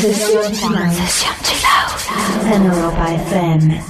Sesión Chill Out en Europa FM.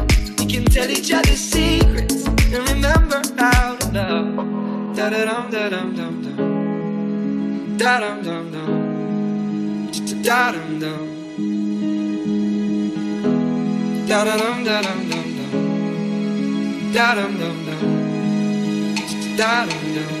We can tell each other secrets and remember how to love. Da da dum da dum dum dum. Da dum dum dum. Da dum dum. Da da dum da dum dum dum. Da dum dum dum. Da dum dum.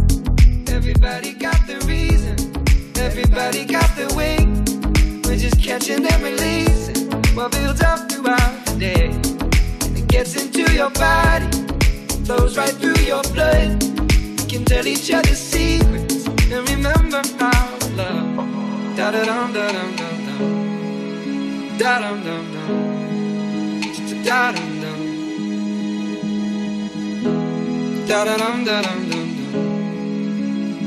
Everybody got the reason, everybody got the way. We're just catching and releasing what builds up throughout the day. And it gets into your body, flows right through your blood. We can tell each other secrets and remember how love. Da da dum da dum dum dum. Da dum dum dum. Da dum dum da dum dum dum.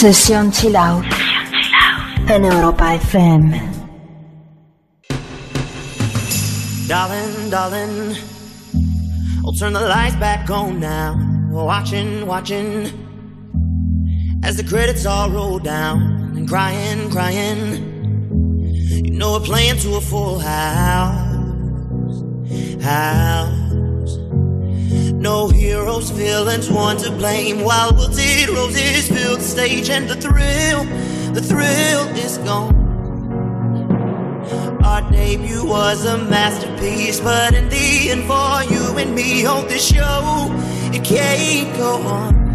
Sesión Chill en Europa FM. Darling, darling, I'll turn the lights back on now. Watching, watching, as the credits all roll down and crying, crying. You know we're playing to a full house, house. Heroes, villains, want to blame. While wilted roses fill the stage, and the thrill, the thrill is gone. Our debut was a masterpiece, but in the end, for you and me on this show, it can't go on.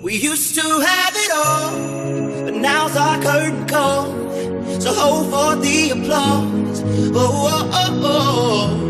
We used to have it all, but now's our curtain call. So hold for the applause. Oh, oh, oh, oh.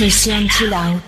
en Europa FM. Must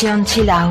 想起老。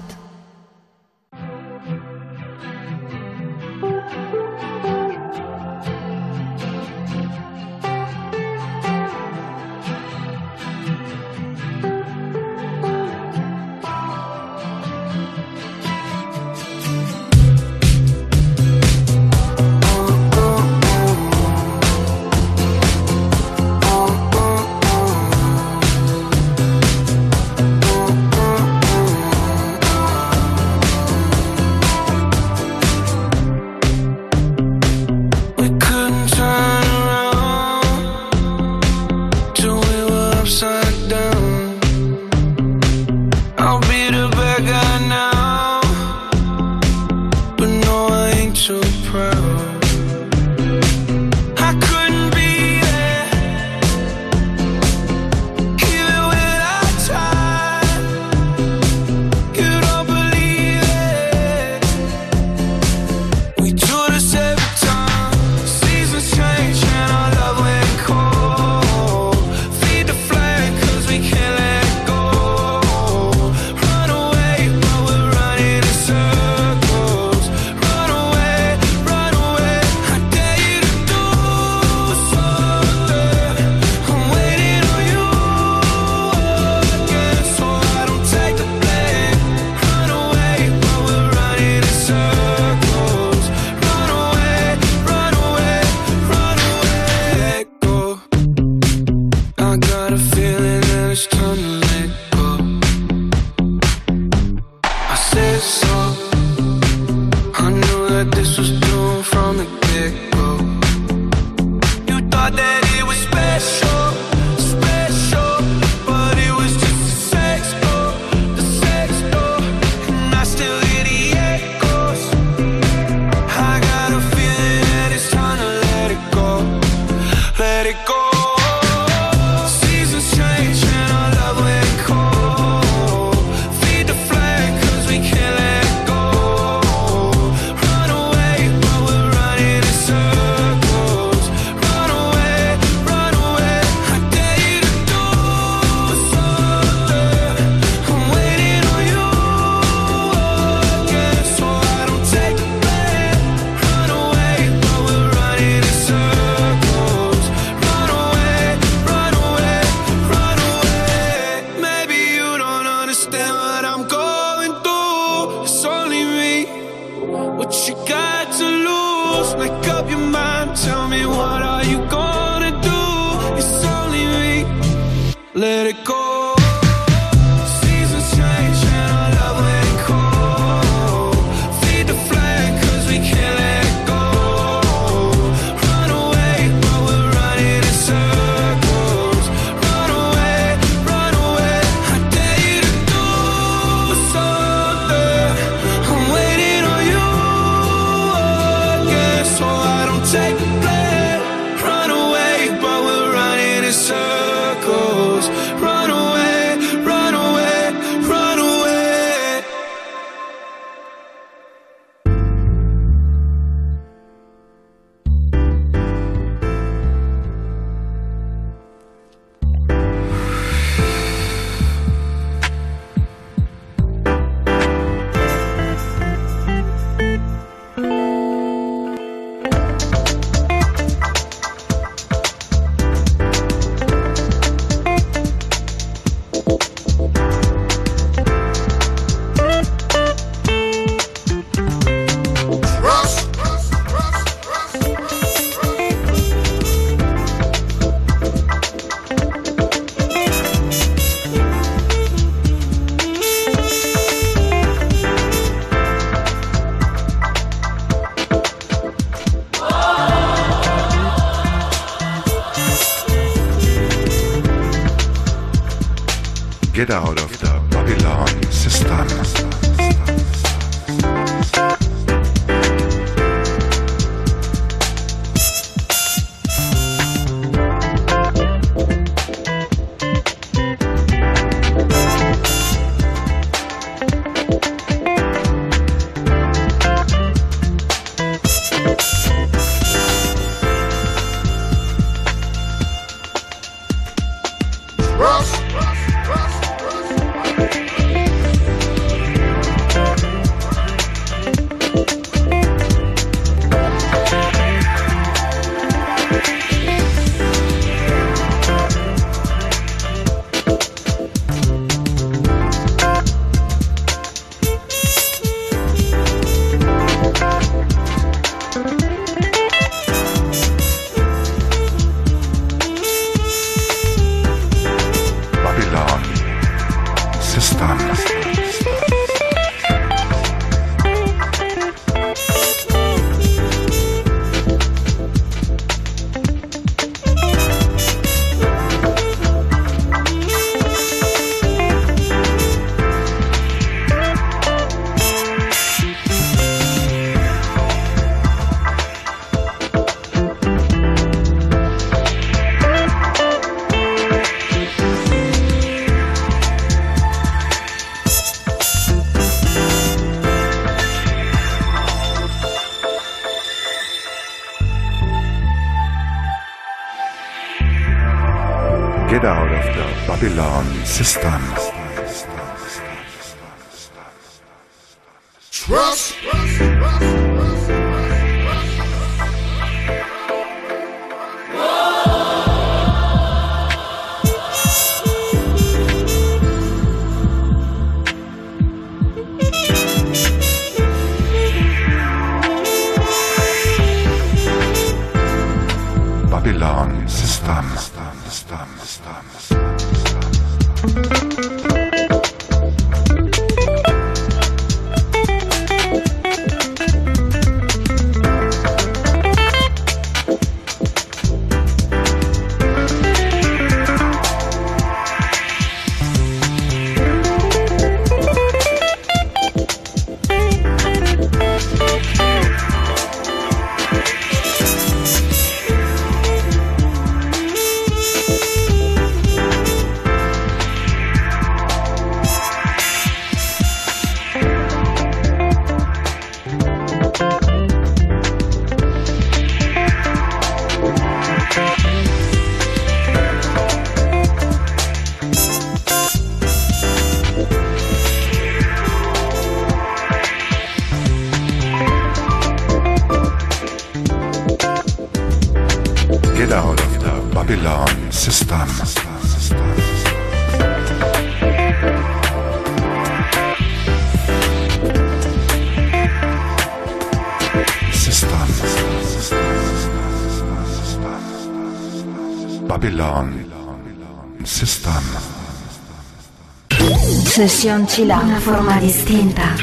Session Chila. Una forma distinta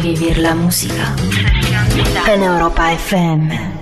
di vivere la musica. En Europa FM.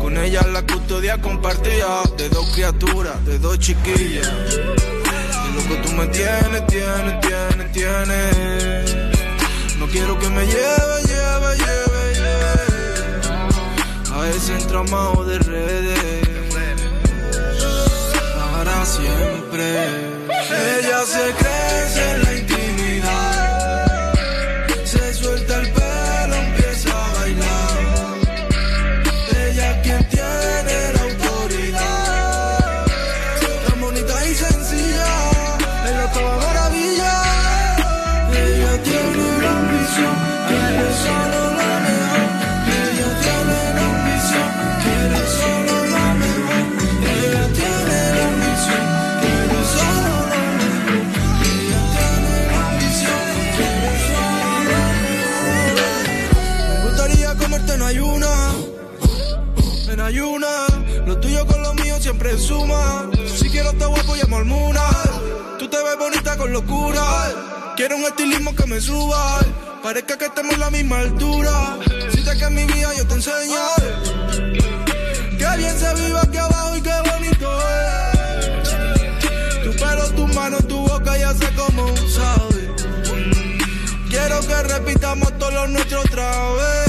Con ella la custodia compartía. De dos criaturas, de dos chiquitas Parezca que estemos a la misma altura. Si que en mi vida yo te enseño. Que bien se vive aquí abajo y qué bonito es. Tu pelo, tu mano, tu boca ya sé cómo sabe. Quiero que repitamos todos los nuestros otra vez.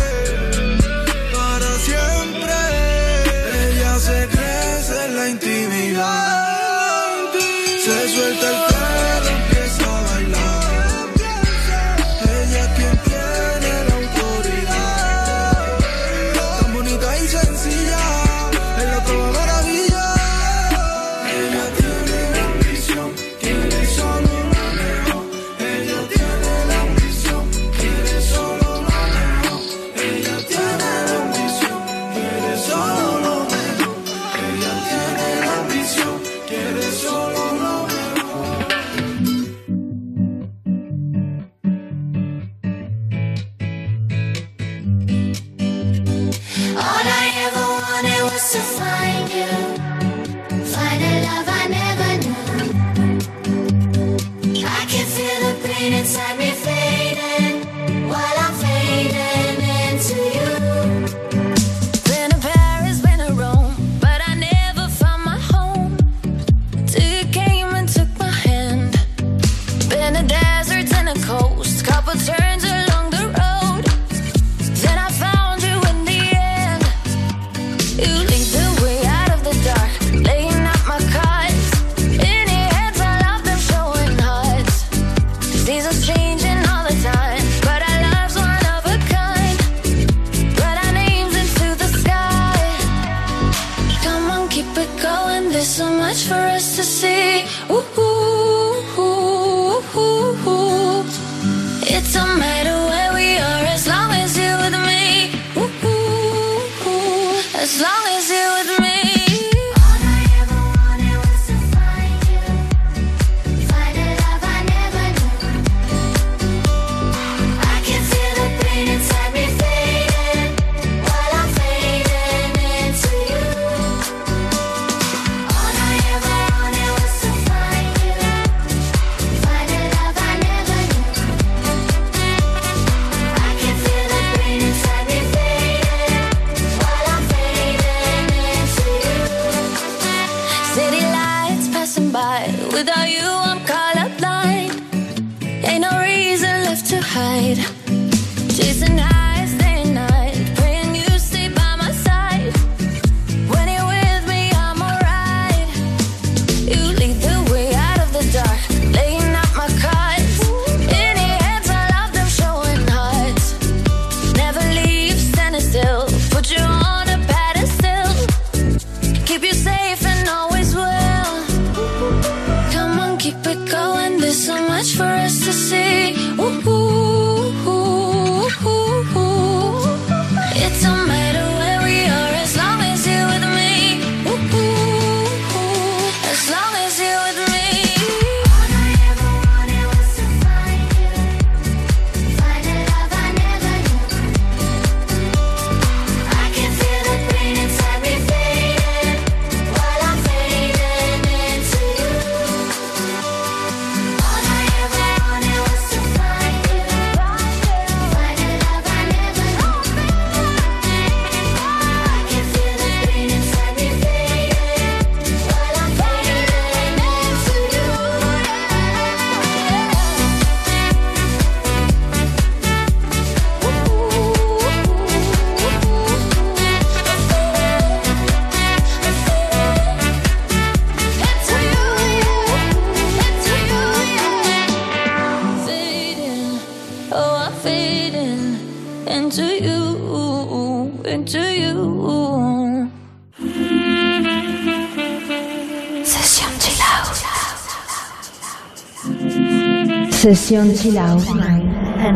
Sesión chill out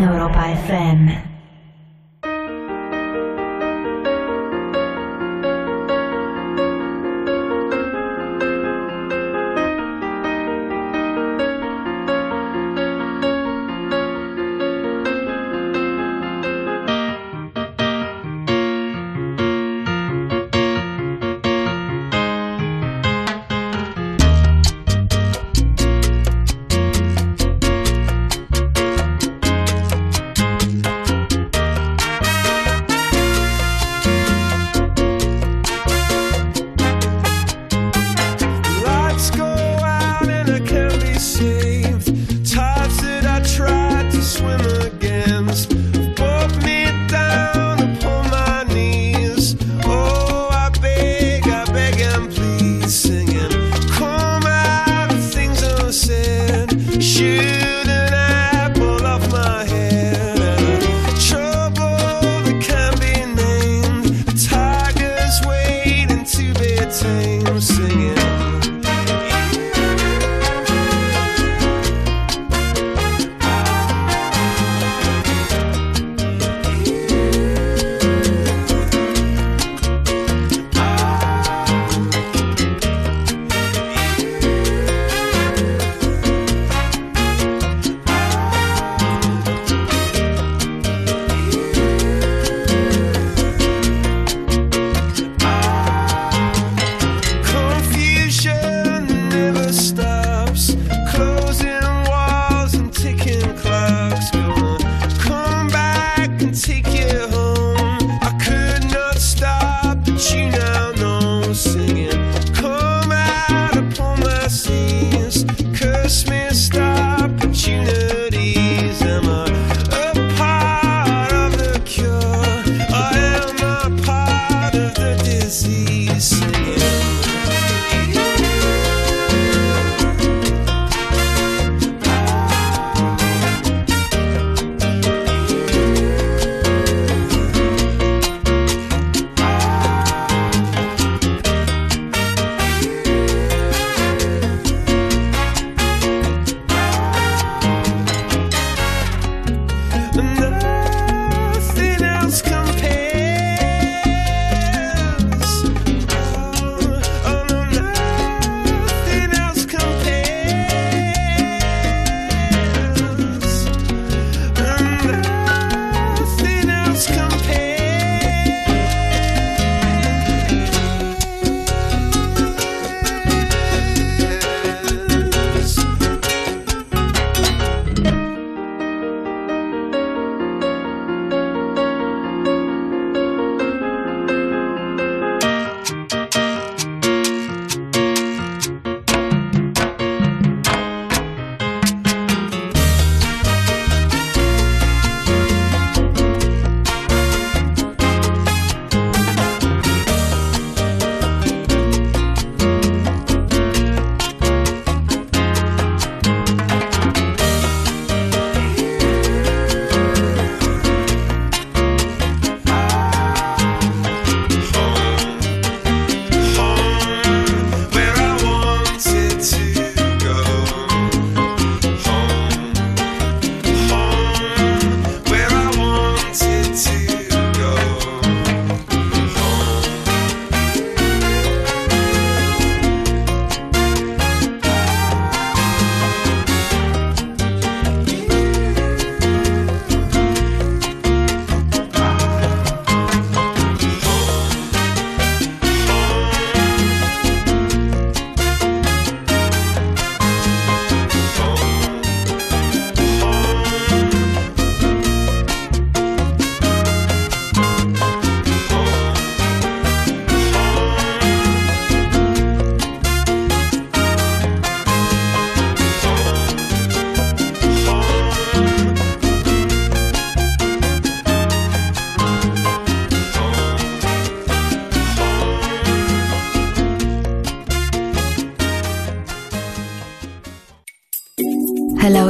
Europa FM.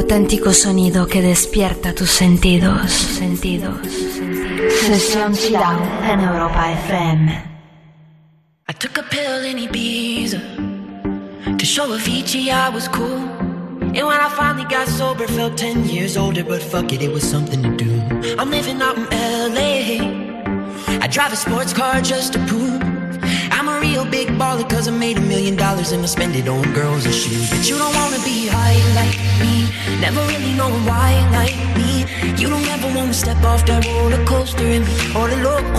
Auténtico sonido que despierta tus sentidos. Sentidos. Sesión Chill en Europa FM. I took a pill in Ibiza to show Avicii I was cool. And when I finally got sober, felt 10 years older, but fuck it, it was something to do. I'm living out in LA. I drive a sports car just to prove I'm a real big baller, cause I made a million dollars and I spend it on girls and shoes. But you don't wanna be high like me, never really knowing why like me. You don't ever wanna step off that roller coaster and be all alone.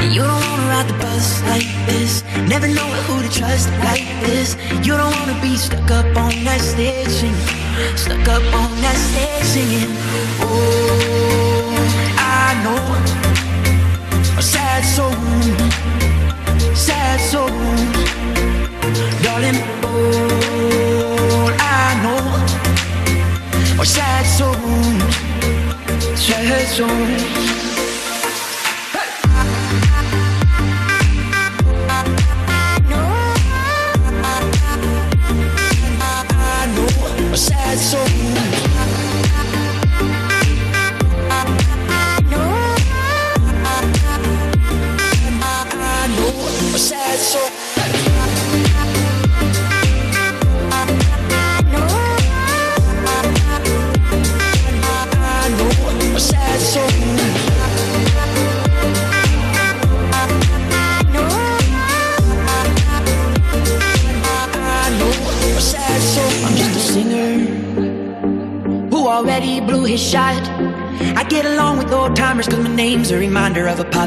And you don't wanna ride the bus like this. Never know who to trust like this. You don't wanna be stuck up on that stage singing Stuck up on that stage singing Oh, Sad souls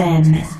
FM.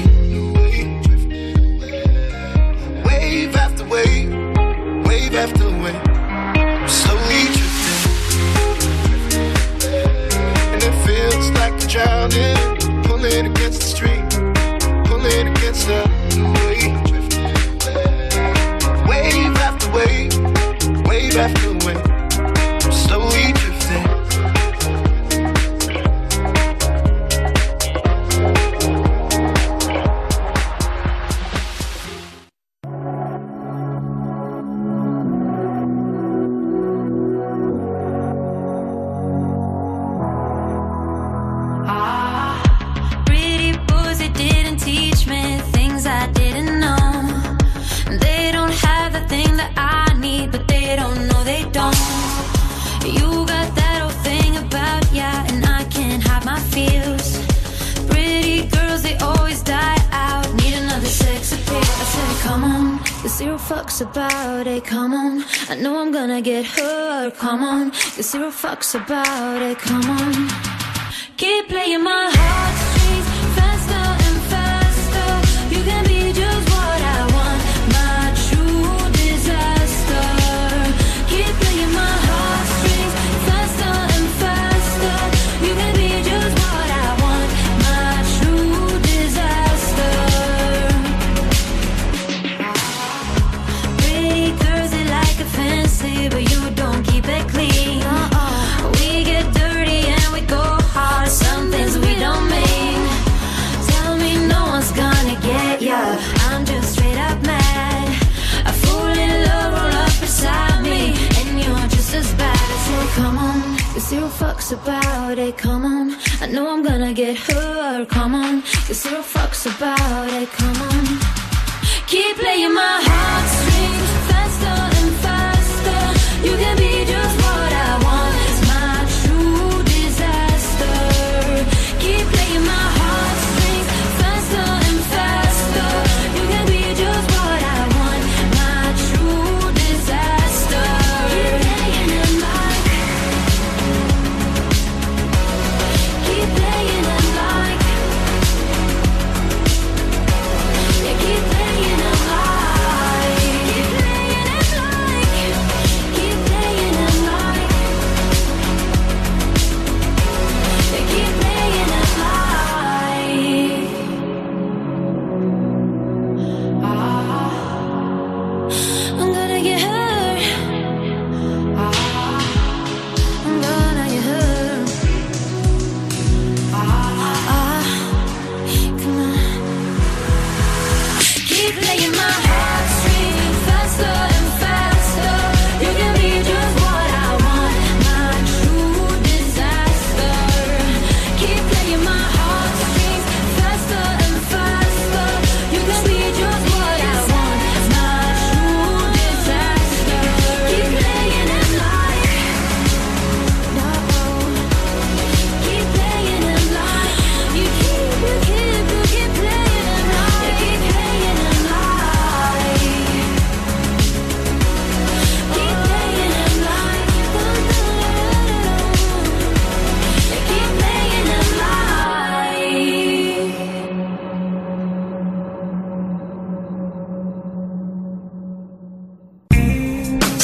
about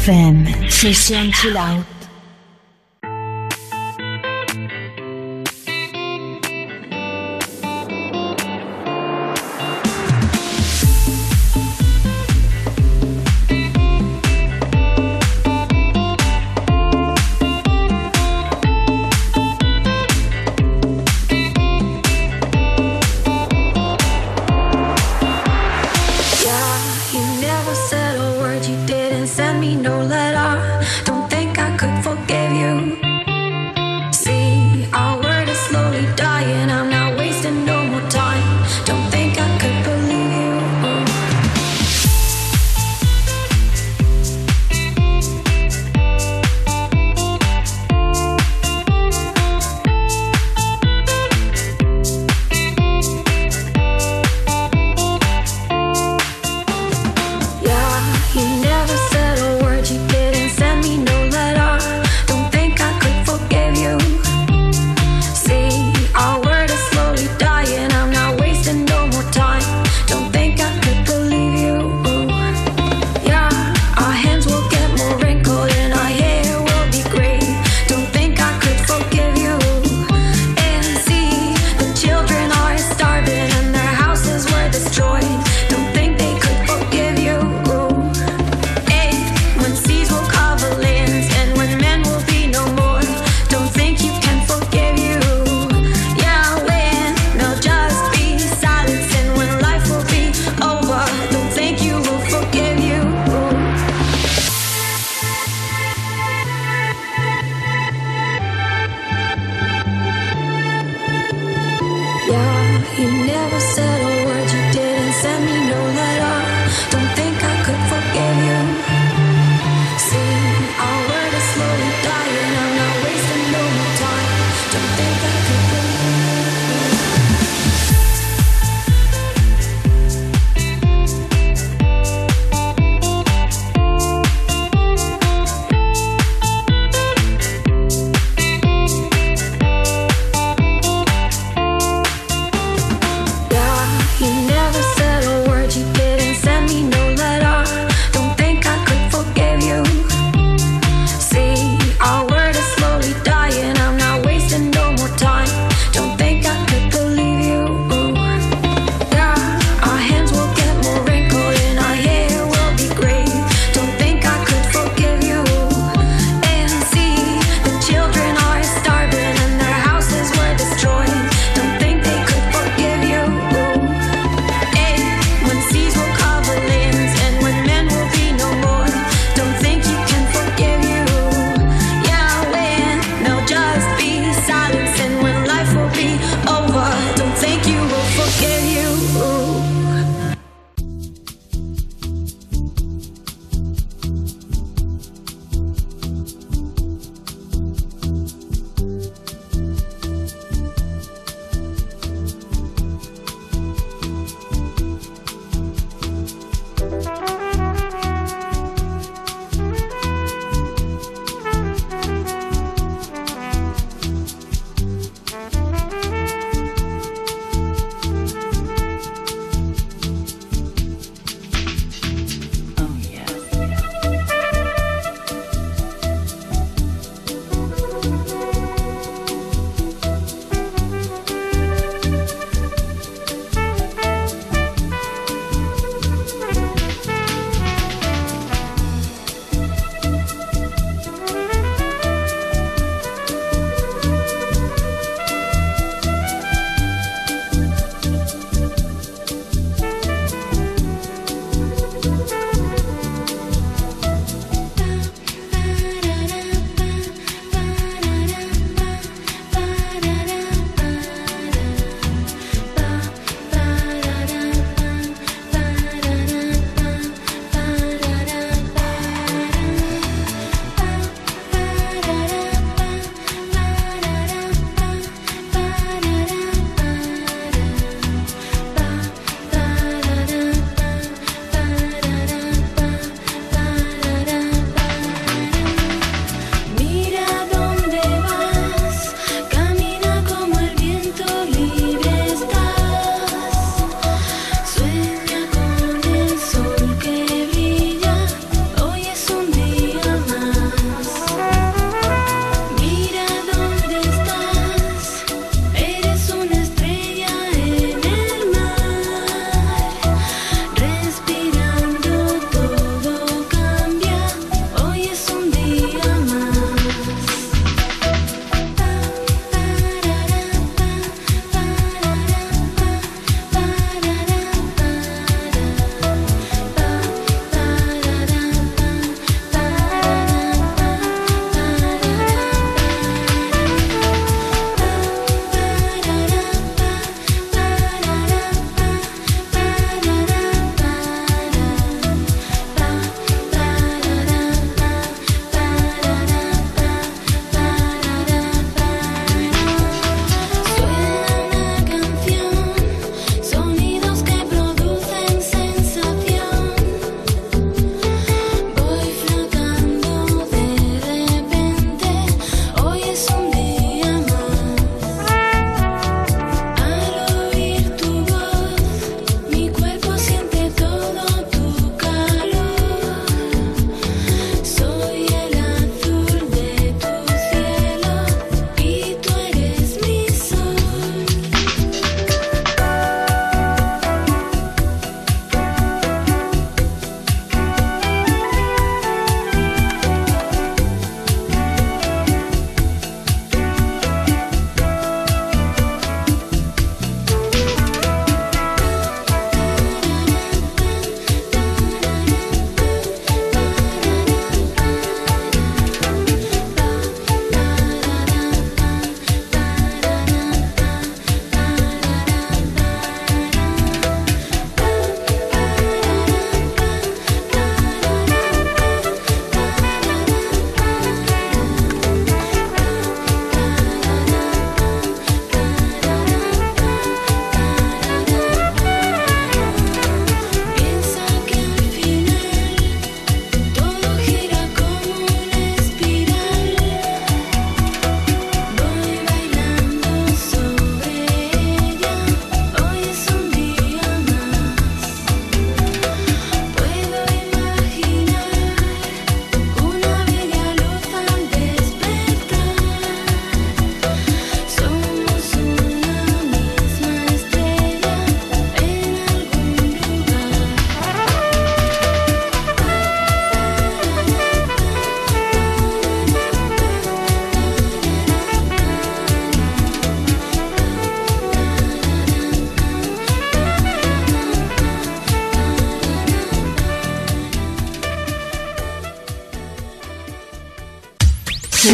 FM. Sesión Chill Out. Yeah,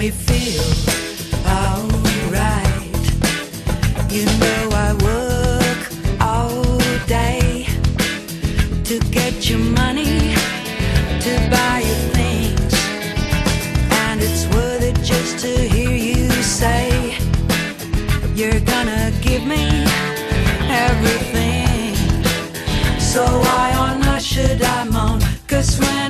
me feel alright. You know I work all day to get your money to buy your things, and it's worth it just to hear you say you're gonna give me everything. So why on earth should I moan? Cause when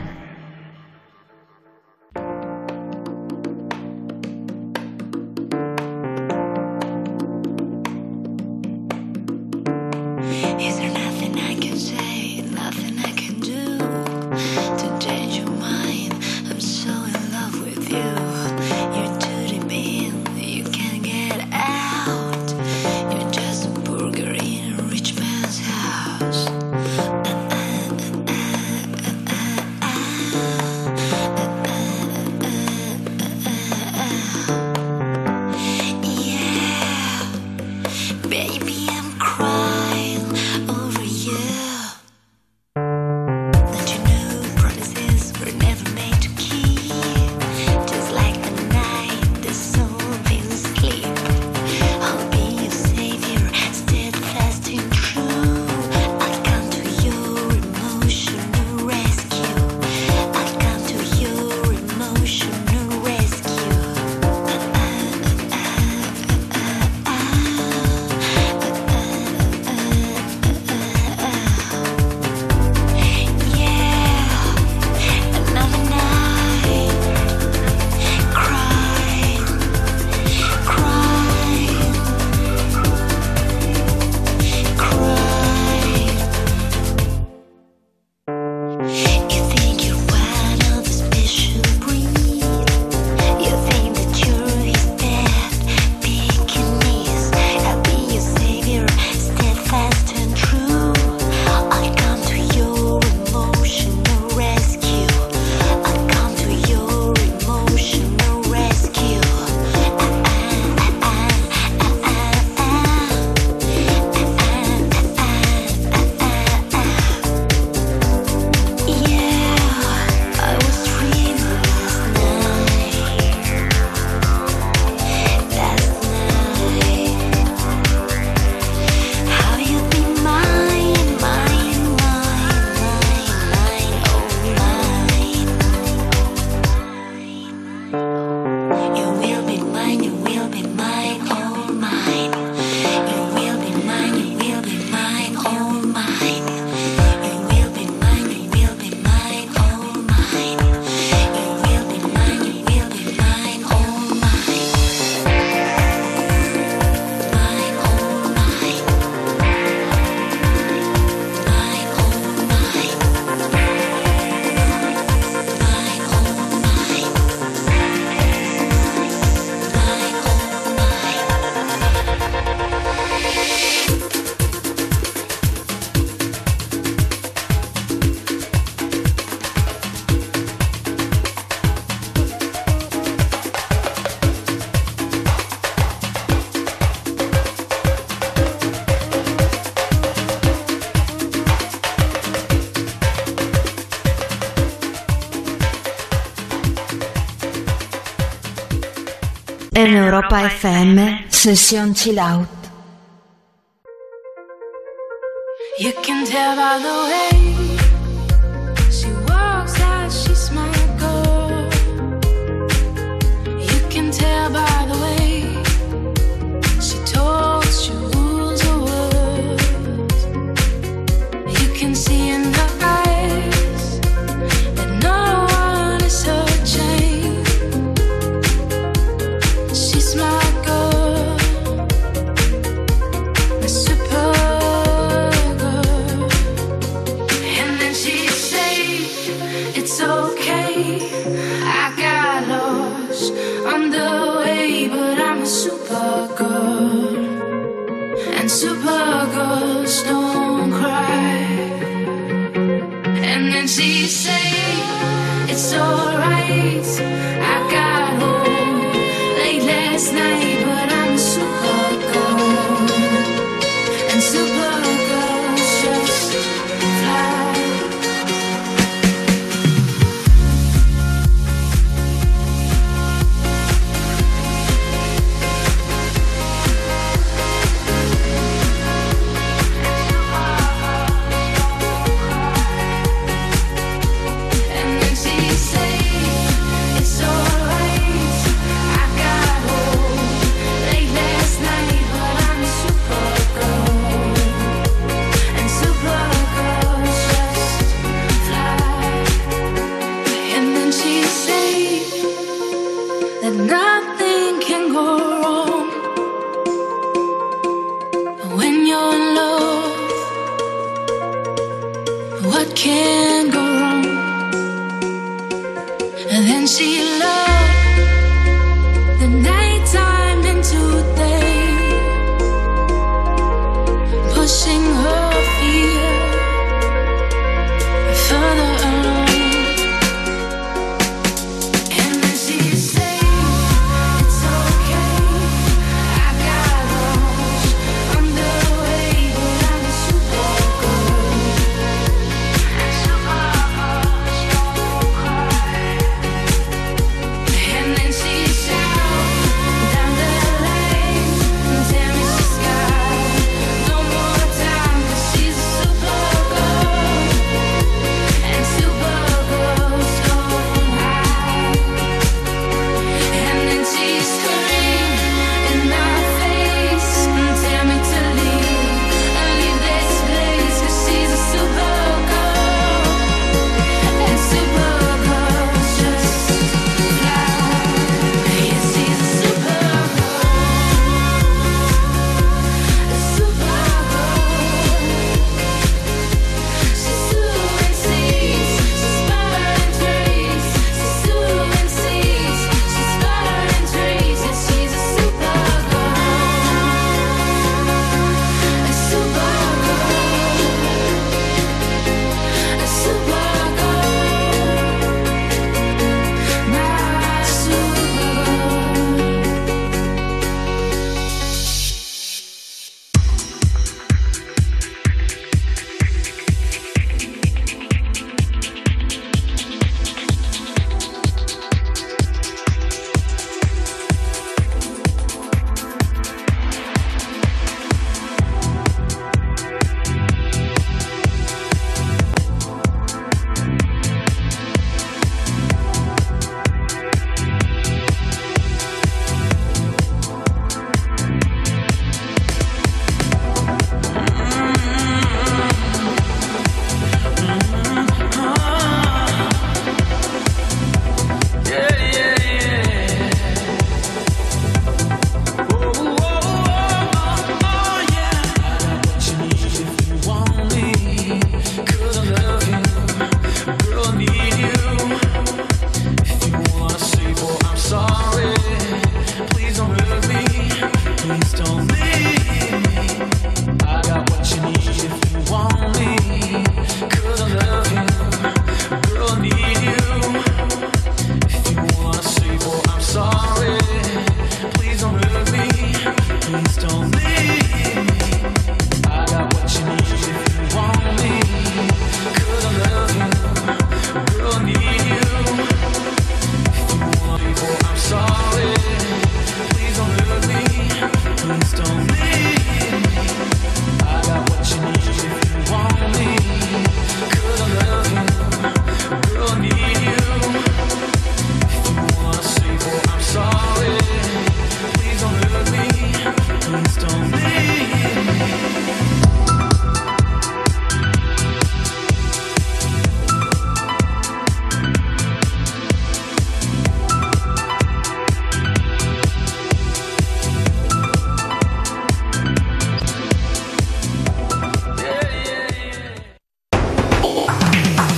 Europa FM, Session chill out. You can tell by the way